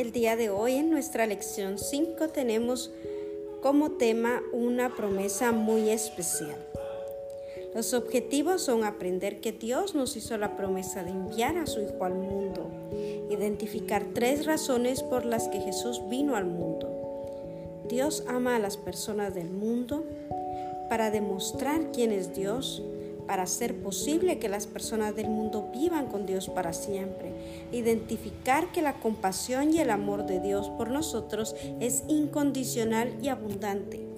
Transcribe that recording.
El día de hoy en nuestra lección 5 tenemos como tema una promesa muy especial. Los objetivos son aprender que Dios nos hizo la promesa de enviar a su Hijo al mundo, identificar tres razones por las que Jesús vino al mundo. Dios ama a las personas del mundo para demostrar quién es Dios, para hacer posible que las personas del mundo vivan con Dios para siempre. Identificar que la compasión y el amor de Dios por nosotros es incondicional y abundante